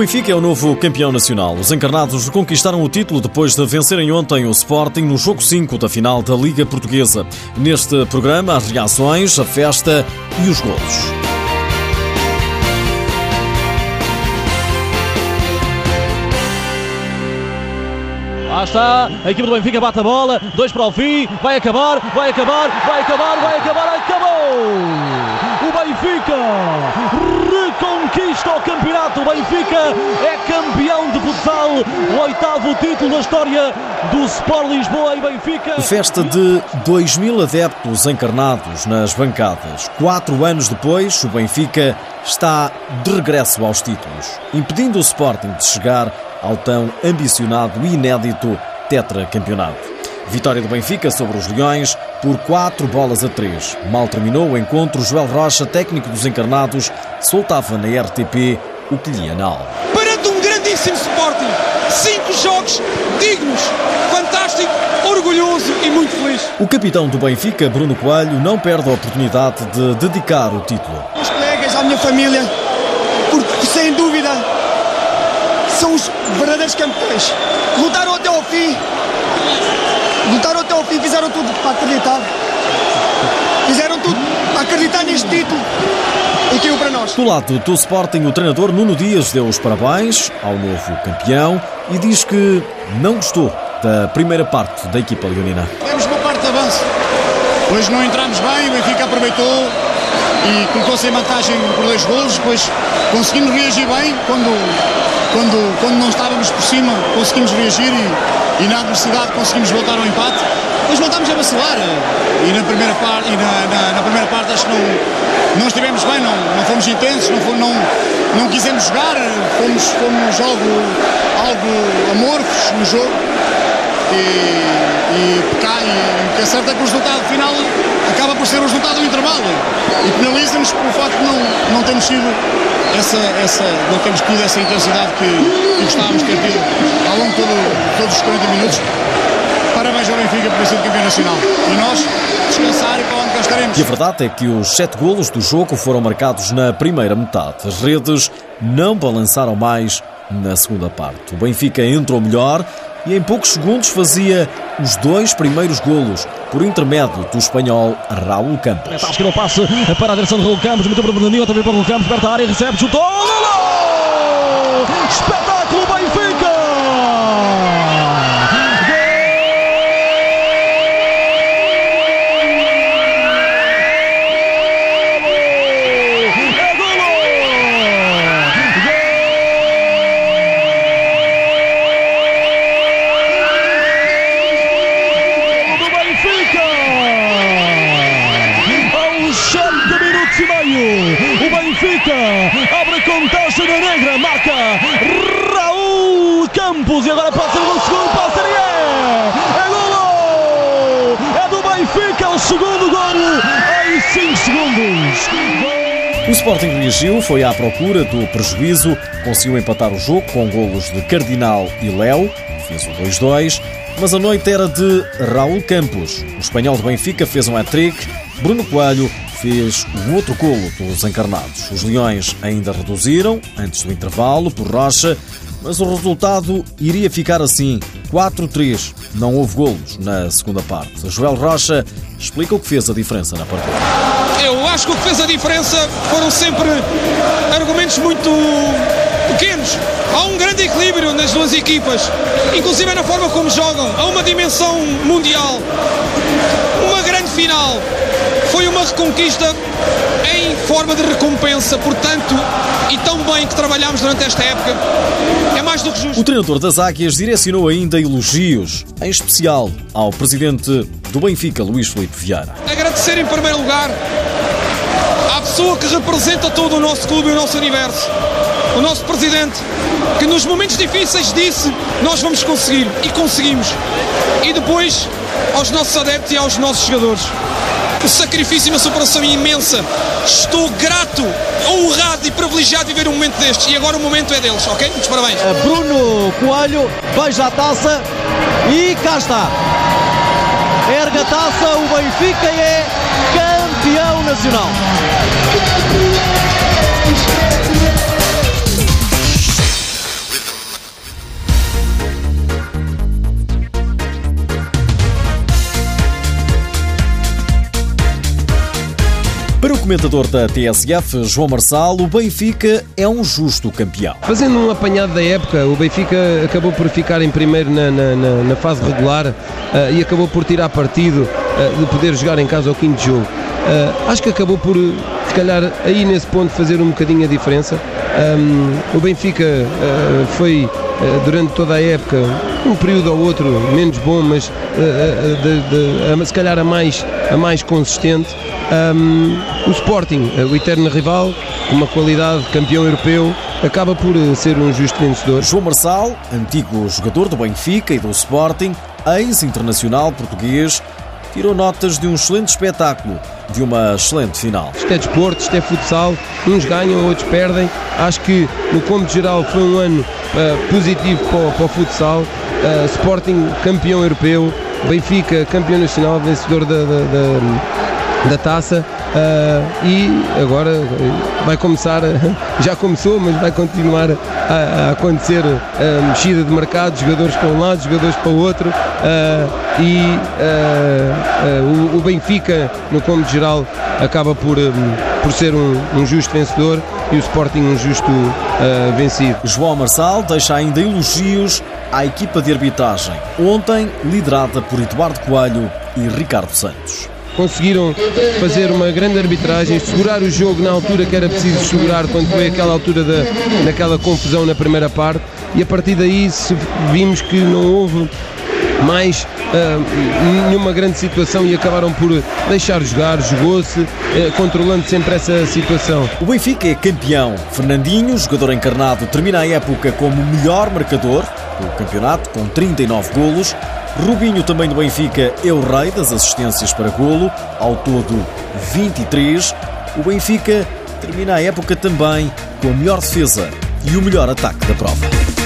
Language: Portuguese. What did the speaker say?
Benfica é o novo campeão nacional. Os encarnados conquistaram o título depois de vencerem ontem o Sporting no jogo 5 da final da Liga Portuguesa. Neste programa, as reações, a festa e os golos. Lá está, a equipe do Benfica bate a bola, dois para o fim, vai acabar, vai acabar, vai acabar, vai acabar, acabou! O Benfica reconquista o campeonato. O Benfica é campeão de futsal, o oitavo título da história do Sport Lisboa e Benfica. Festa de 2 mil adeptos encarnados nas bancadas. Quatro anos depois, o Benfica está de regresso aos títulos, impedindo o Sporting de chegar ao tão ambicionado e inédito tetracampeonato. Vitória do Benfica sobre os Leões por 4 bolas a 3. Mal terminou o encontro, Joel Rocha, técnico dos encarnados, soltava na RTP o que lhe ia na alma. Perante um grandíssimo Sporting, cinco jogos dignos, fantástico, orgulhoso e muito feliz. O capitão do Benfica, Bruno Coelho, não perde a oportunidade de dedicar o título. Os colegas, à minha família, porque sem dúvida são os verdadeiros campeões. Lutaram até ao fim. Lutaram até ao fim, fizeram tudo para acreditar. Fizeram tudo para acreditar neste título. E que para nós. Do lado do Sporting, o treinador Nuno Dias deu os parabéns ao novo campeão e diz que não gostou da primeira parte da equipa leonina. Temos uma parte de avanço. Hoje não entramos bem, o Benfica aproveitou e colocou-se em vantagem por dois golos, depois conseguimos reagir bem quando, quando, quando não estávamos por cima, conseguimos reagir e, e na adversidade conseguimos voltar ao empate. Depois voltámos a vacilar. E na primeira parte, e na, na, na primeira parte acho que não, não estivemos bem, não, não fomos intensos, não, não, não quisemos jogar, fomos, fomos algo, algo amorfos no jogo e, e, e o que é certo é que o resultado final acaba por ser o resultado do intervalo e penaliza-nos pelo facto de não, não termos sido essa, essa, não termos tido essa intensidade que, que gostávamos de ter tido ao longo de todo, todos os 40 minutos. Parabéns ao Benfica por ter sido campeão nacional. E nós descansar e para onde cá estaremos. E a verdade é que os sete golos do jogo foram marcados na primeira metade. As redes não balançaram mais na segunda parte. O Benfica entrou melhor e em poucos segundos fazia os dois primeiros golos por intermédio do espanhol Raul Campos. Que não passe para a direção de Raul Campos, muito para o Fernandinho, outra vez para o Campos, perto da área, recebe, chutou, golo! Espetáculo Benfica! Abre a contagem na negra, marca Raul Campos e agora pode ser o segundo e é, é golo! É do Benfica, o segundo golo em 5 segundos. O Sporting reagiu, foi à procura do prejuízo, conseguiu empatar o jogo com golos de Cardinal e Léo, fez o 2-2, mas a noite era de Raul Campos. O espanhol do Benfica fez um hat-trick, Bruno Coelho fez um outro golo dos encarnados. Os Leões ainda reduziram, antes do intervalo, por Rocha, mas o resultado iria ficar assim: 4-3. Não houve golos na segunda parte. Joel Rocha explica o que fez a diferença na partida. Eu acho que o que fez a diferença foram sempre argumentos muito pequenos. Há um grande equilíbrio nas duas equipas, inclusive na forma como jogam. Há uma dimensão mundial, reconquista em forma de recompensa, portanto, e tão bem que trabalhámos durante esta época, é mais do que justo. O treinador das Águias direcionou ainda elogios, em especial ao presidente do Benfica, Luís Felipe Vieira. Agradecer em primeiro lugar à pessoa que representa todo o nosso clube e o nosso universo, o nosso presidente, que nos momentos difíceis disse: Nós vamos conseguir, e conseguimos. E depois aos nossos adeptos e aos nossos jogadores o sacrifício e uma superação imensa. Estou grato, honrado e privilegiado de viver um momento destes. E agora o momento é deles, ok? Muitos parabéns. Bruno Coelho beija a taça e cá está. Erga a taça, o Benfica é campeão nacional. Comentador da TSF, João Marçal, o Benfica é um justo campeão. Fazendo um apanhado da época, o Benfica acabou por ficar em primeiro na, na, na, na fase regular uh, e acabou por tirar partido uh, de poder jogar em casa ao quinto jogo. Uh, acho que acabou por, se calhar, aí nesse ponto fazer um bocadinho a diferença. Um, o Benfica foi durante toda a época, um período ou outro menos bom, mas de, de, de, se calhar a mais, a mais consistente. Um, o Sporting, o eterno rival, com uma qualidade de campeão europeu, acaba por ser um justo vencedor. João Marçal, antigo jogador do Benfica e do Sporting, ex-internacional português, tirou notas de um excelente espetáculo, de uma excelente final. Isto é desporto, isto é futsal, uns ganham, outros perdem. Acho que no cômputo geral foi um ano uh, positivo para, para, o futsal. Uh, Sporting campeão europeu, Benfica campeão nacional, vencedor da, da, da da taça uh, e agora vai começar, já começou, mas vai continuar a, a acontecer a mexida de mercado, jogadores para um lado, jogadores para o outro. Uh, e uh, o, Benfica, no cômodo geral, acaba por, por ser um, um, justo vencedor e o Sporting um justo vencido. João Marçal deixa ainda elogios à equipa de arbitragem, ontem liderada por Eduardo Coelho e Ricardo Santos conseguiram fazer uma grande arbitragem, segurar o jogo na altura que era preciso segurar, quando foi aquela altura da, daquela confusão na primeira parte, e a partir daí vimos que não houve mais uh, nenhuma grande situação e acabaram por deixar jogar, jogou-se, uh, controlando sempre essa situação. O Benfica é campeão. Fernandinho, jogador encarnado, termina a época como melhor marcador do campeonato, com 39 golos. Rubinho, também do Benfica, é o rei das assistências para golo, ao todo 23. O Benfica termina a época também com a melhor defesa e o melhor ataque da prova.